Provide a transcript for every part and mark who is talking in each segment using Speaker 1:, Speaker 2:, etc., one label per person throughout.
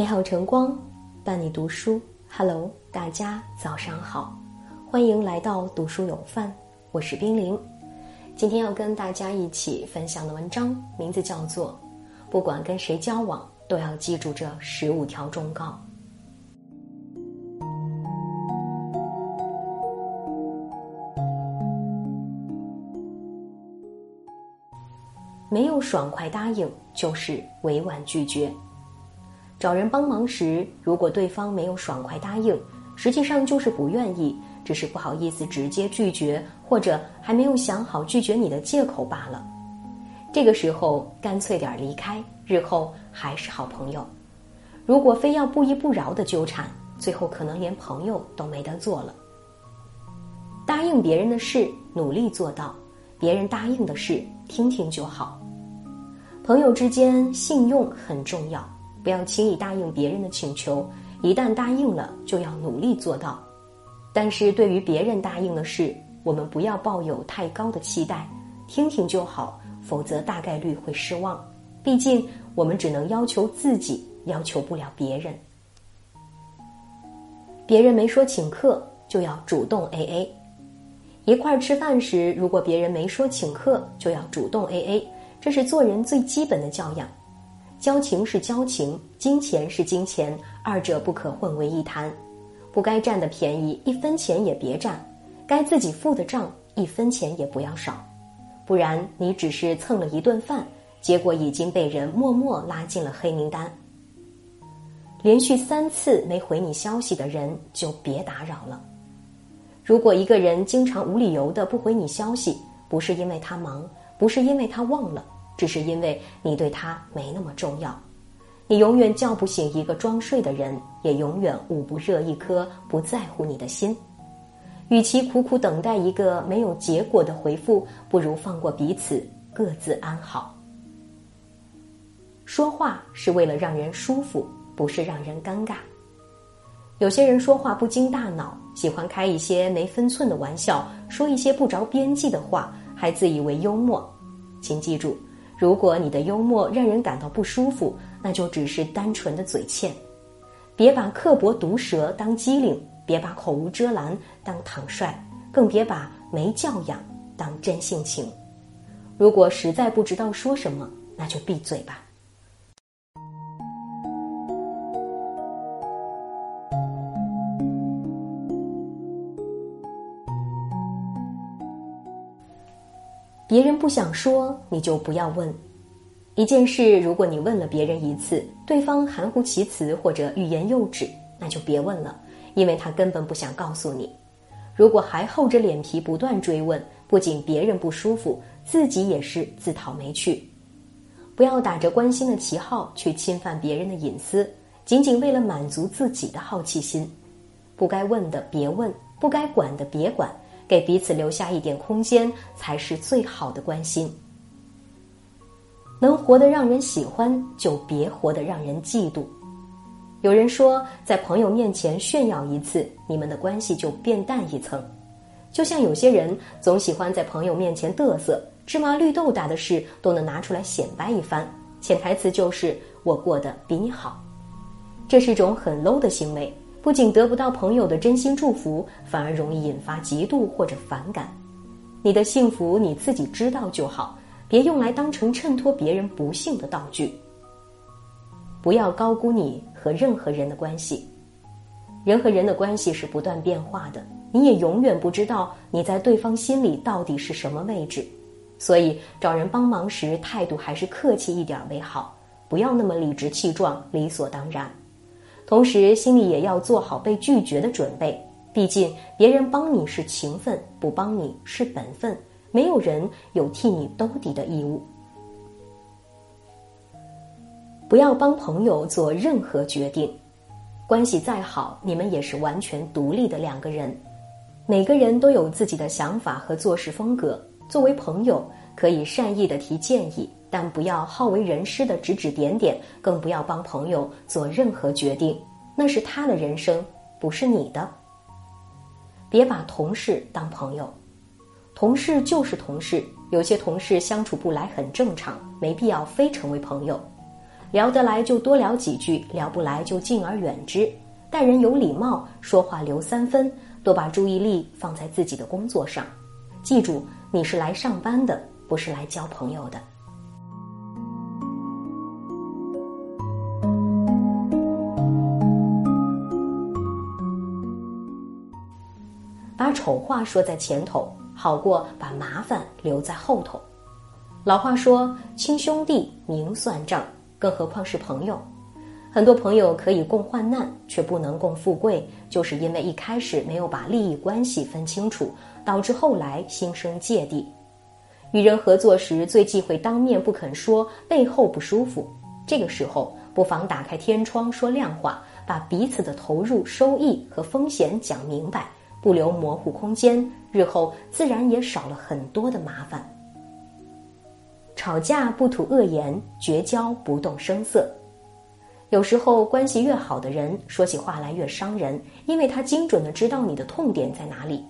Speaker 1: 美好晨光伴你读书，Hello，大家早上好，欢迎来到读书有范，我是冰凌。今天要跟大家一起分享的文章名字叫做《不管跟谁交往，都要记住这十五条忠告》。没有爽快答应，就是委婉拒绝。找人帮忙时，如果对方没有爽快答应，实际上就是不愿意，只是不好意思直接拒绝，或者还没有想好拒绝你的借口罢了。这个时候，干脆点离开，日后还是好朋友。如果非要不依不饶的纠缠，最后可能连朋友都没得做了。答应别人的事，努力做到；别人答应的事，听听就好。朋友之间，信用很重要。不要轻易答应别人的请求，一旦答应了，就要努力做到。但是对于别人答应的事，我们不要抱有太高的期待，听听就好，否则大概率会失望。毕竟我们只能要求自己，要求不了别人。别人没说请客，就要主动 A A。一块儿吃饭时，如果别人没说请客，就要主动 A A，这是做人最基本的教养。交情是交情，金钱是金钱，二者不可混为一谈。不该占的便宜，一分钱也别占；该自己付的账，一分钱也不要少。不然，你只是蹭了一顿饭，结果已经被人默默拉进了黑名单。连续三次没回你消息的人，就别打扰了。如果一个人经常无理由的不回你消息，不是因为他忙，不是因为他忘了。只是因为你对他没那么重要，你永远叫不醒一个装睡的人，也永远捂不热一颗不在乎你的心。与其苦苦等待一个没有结果的回复，不如放过彼此，各自安好。说话是为了让人舒服，不是让人尴尬。有些人说话不经大脑，喜欢开一些没分寸的玩笑，说一些不着边际的话，还自以为幽默。请记住。如果你的幽默让人感到不舒服，那就只是单纯的嘴欠。别把刻薄毒舌当机灵，别把口无遮拦当坦率，更别把没教养当真性情。如果实在不知道说什么，那就闭嘴吧。别人不想说，你就不要问。一件事，如果你问了别人一次，对方含糊其辞或者欲言又止，那就别问了，因为他根本不想告诉你。如果还厚着脸皮不断追问，不仅别人不舒服，自己也是自讨没趣。不要打着关心的旗号去侵犯别人的隐私，仅仅为了满足自己的好奇心。不该问的别问，不该管的别管。给彼此留下一点空间，才是最好的关心。能活得让人喜欢，就别活得让人嫉妒。有人说，在朋友面前炫耀一次，你们的关系就变淡一层。就像有些人总喜欢在朋友面前嘚瑟，芝麻绿豆大的事都能拿出来显摆一番，潜台词就是我过得比你好。这是种很 low 的行为。不仅得不到朋友的真心祝福，反而容易引发嫉妒或者反感。你的幸福你自己知道就好，别用来当成衬托别人不幸的道具。不要高估你和任何人的关系，人和人的关系是不断变化的，你也永远不知道你在对方心里到底是什么位置。所以找人帮忙时，态度还是客气一点为好，不要那么理直气壮、理所当然。同时，心里也要做好被拒绝的准备。毕竟，别人帮你是情分，不帮你是本分。没有人有替你兜底的义务。不要帮朋友做任何决定。关系再好，你们也是完全独立的两个人。每个人都有自己的想法和做事风格。作为朋友，可以善意的提建议。但不要好为人师的指指点点，更不要帮朋友做任何决定，那是他的人生，不是你的。别把同事当朋友，同事就是同事，有些同事相处不来很正常，没必要非成为朋友。聊得来就多聊几句，聊不来就敬而远之。待人有礼貌，说话留三分，多把注意力放在自己的工作上。记住，你是来上班的，不是来交朋友的。把丑话说在前头，好过把麻烦留在后头。老话说：“亲兄弟明算账，更何况是朋友。”很多朋友可以共患难，却不能共富贵，就是因为一开始没有把利益关系分清楚，导致后来心生芥蒂。与人合作时，最忌讳当面不肯说，背后不舒服。这个时候，不妨打开天窗说亮话，把彼此的投入、收益和风险讲明白，不留模糊空间，日后自然也少了很多的麻烦。吵架不吐恶言，绝交不动声色。有时候关系越好的人说起话来越伤人，因为他精准的知道你的痛点在哪里。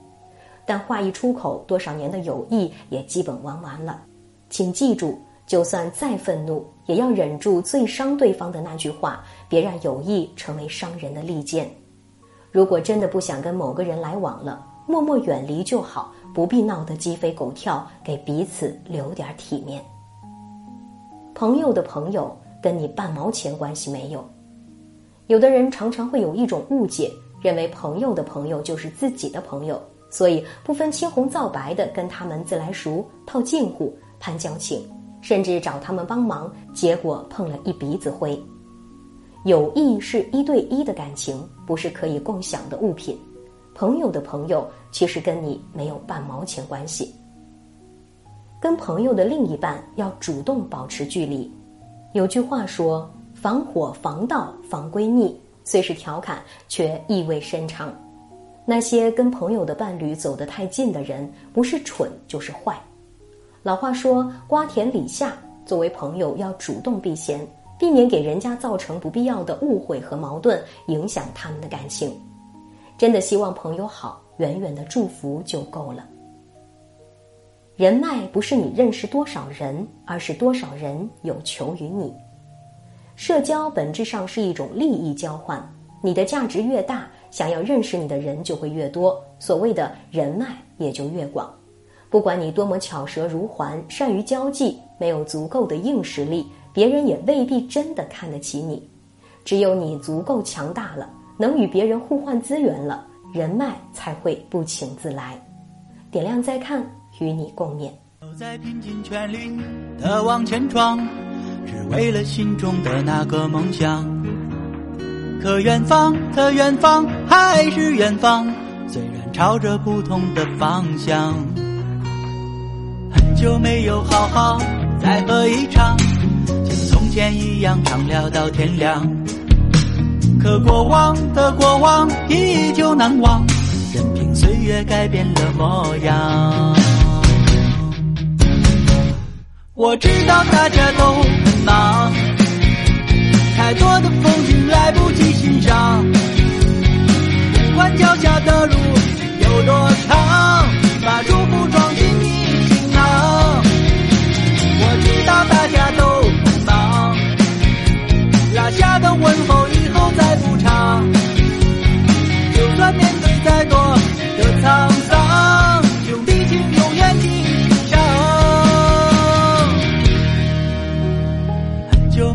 Speaker 1: 但话一出口，多少年的友谊也基本玩完了。请记住，就算再愤怒，也要忍住最伤对方的那句话，别让友谊成为伤人的利剑。如果真的不想跟某个人来往了，默默远离就好，不必闹得鸡飞狗跳，给彼此留点体面。朋友的朋友。跟你半毛钱关系没有。有的人常常会有一种误解，认为朋友的朋友就是自己的朋友，所以不分青红皂白的跟他们自来熟、套近乎、攀交情，甚至找他们帮忙，结果碰了一鼻子灰。友谊是一对一的感情，不是可以共享的物品。朋友的朋友其实跟你没有半毛钱关系。跟朋友的另一半要主动保持距离。有句话说：“防火防盗防闺蜜”，虽是调侃，却意味深长。那些跟朋友的伴侣走得太近的人，不是蠢就是坏。老话说：“瓜田李下”，作为朋友要主动避嫌，避免给人家造成不必要的误会和矛盾，影响他们的感情。真的希望朋友好，远远的祝福就够了。人脉不是你认识多少人，而是多少人有求于你。社交本质上是一种利益交换，你的价值越大，想要认识你的人就会越多，所谓的人脉也就越广。不管你多么巧舌如簧，善于交际，没有足够的硬实力，别人也未必真的看得起你。只有你足够强大了，能与别人互换资源了，人脉才会不请自来。点亮再看。与你共勉。
Speaker 2: 都在拼尽全力的往前闯，只为了心中的那个梦想。可远方的远方还是远方，虽然朝着不同的方向。很久没有好好再喝一场，前一样畅聊到天亮。可过往的过往依旧难忘，任凭岁月改变了模样。我知道大家都很忙，太多的风景来不及欣赏。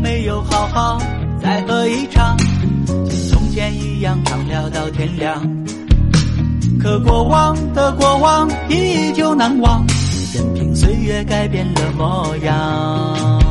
Speaker 2: 没有好好再喝一场，像从前一样畅聊到天亮。可过往的过往依旧难忘，任凭岁月改变了模样。